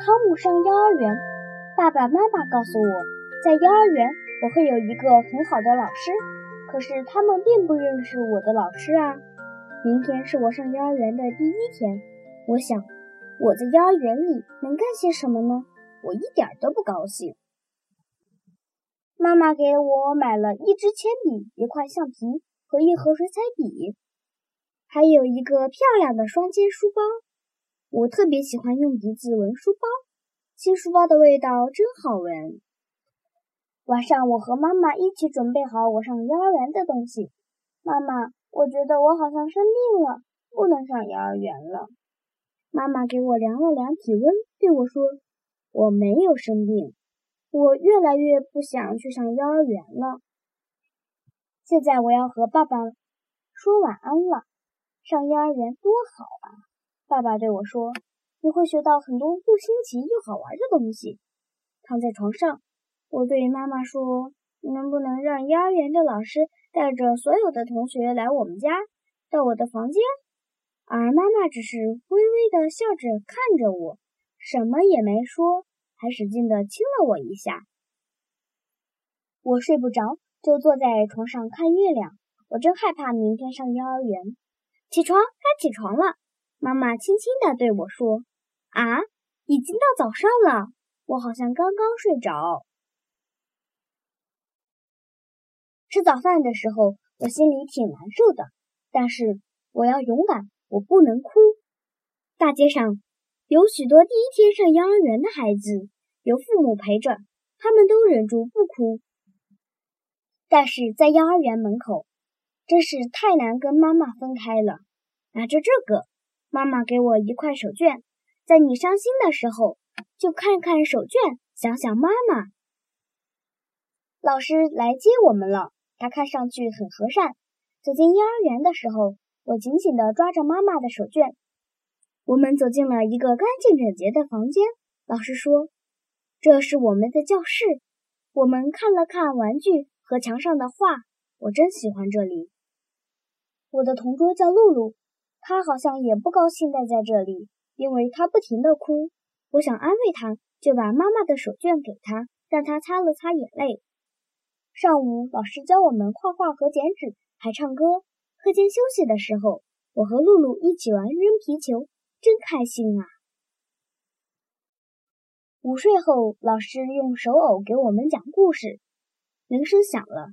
汤姆上幼儿园。爸爸妈妈告诉我，在幼儿园我会有一个很好的老师。可是他们并不认识我的老师啊。明天是我上幼儿园的第一天，我想我在幼儿园里能干些什么呢？我一点都不高兴。妈妈给我买了一支铅笔、一块橡皮和一盒水彩笔，还有一个漂亮的双肩书包。我特别喜欢用鼻子闻书包，新书包的味道真好闻。晚上，我和妈妈一起准备好我上幼儿园的东西。妈妈，我觉得我好像生病了，不能上幼儿园了。妈妈给我量了量体温，对我说：“我没有生病。”我越来越不想去上幼儿园了。现在我要和爸爸说晚安了。上幼儿园多好啊！爸爸对我说：“你会学到很多又新奇又好玩的东西。”躺在床上，我对妈妈说：“能不能让幼儿园的老师带着所有的同学来我们家，到我的房间？”而妈妈只是微微的笑着看着我，什么也没说。还使劲地亲了我一下。我睡不着，就坐在床上看月亮。我真害怕明天上幼儿园。起床，该起床了。妈妈轻轻地对我说：“啊，已经到早上了。”我好像刚刚睡着。吃早饭的时候，我心里挺难受的，但是我要勇敢，我不能哭。大街上。有许多第一天上幼儿园的孩子，有父母陪着，他们都忍住不哭。但是在幼儿园门口，真是太难跟妈妈分开了。拿着这个，妈妈给我一块手绢，在你伤心的时候，就看看手绢，想想妈妈。老师来接我们了，他看上去很和善。走进幼儿园的时候，我紧紧地抓着妈妈的手绢。我们走进了一个干净整洁的房间。老师说：“这是我们的教室。”我们看了看玩具和墙上的画，我真喜欢这里。我的同桌叫露露，他好像也不高兴待在这里，因为他不停地哭。我想安慰他，就把妈妈的手绢给他，让他擦了擦眼泪。上午，老师教我们画画和剪纸，还唱歌。课间休息的时候，我和露露一起玩扔皮球。真开心啊！午睡后，老师用手偶给我们讲故事。铃声响了，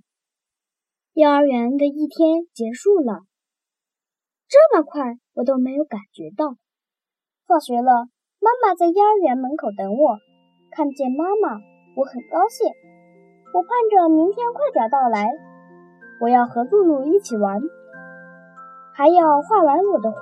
幼儿园的一天结束了。这么快，我都没有感觉到。放学了，妈妈在幼儿园门口等我。看见妈妈，我很高兴。我盼着明天快点到来。我要和露露一起玩，还要画完我的画。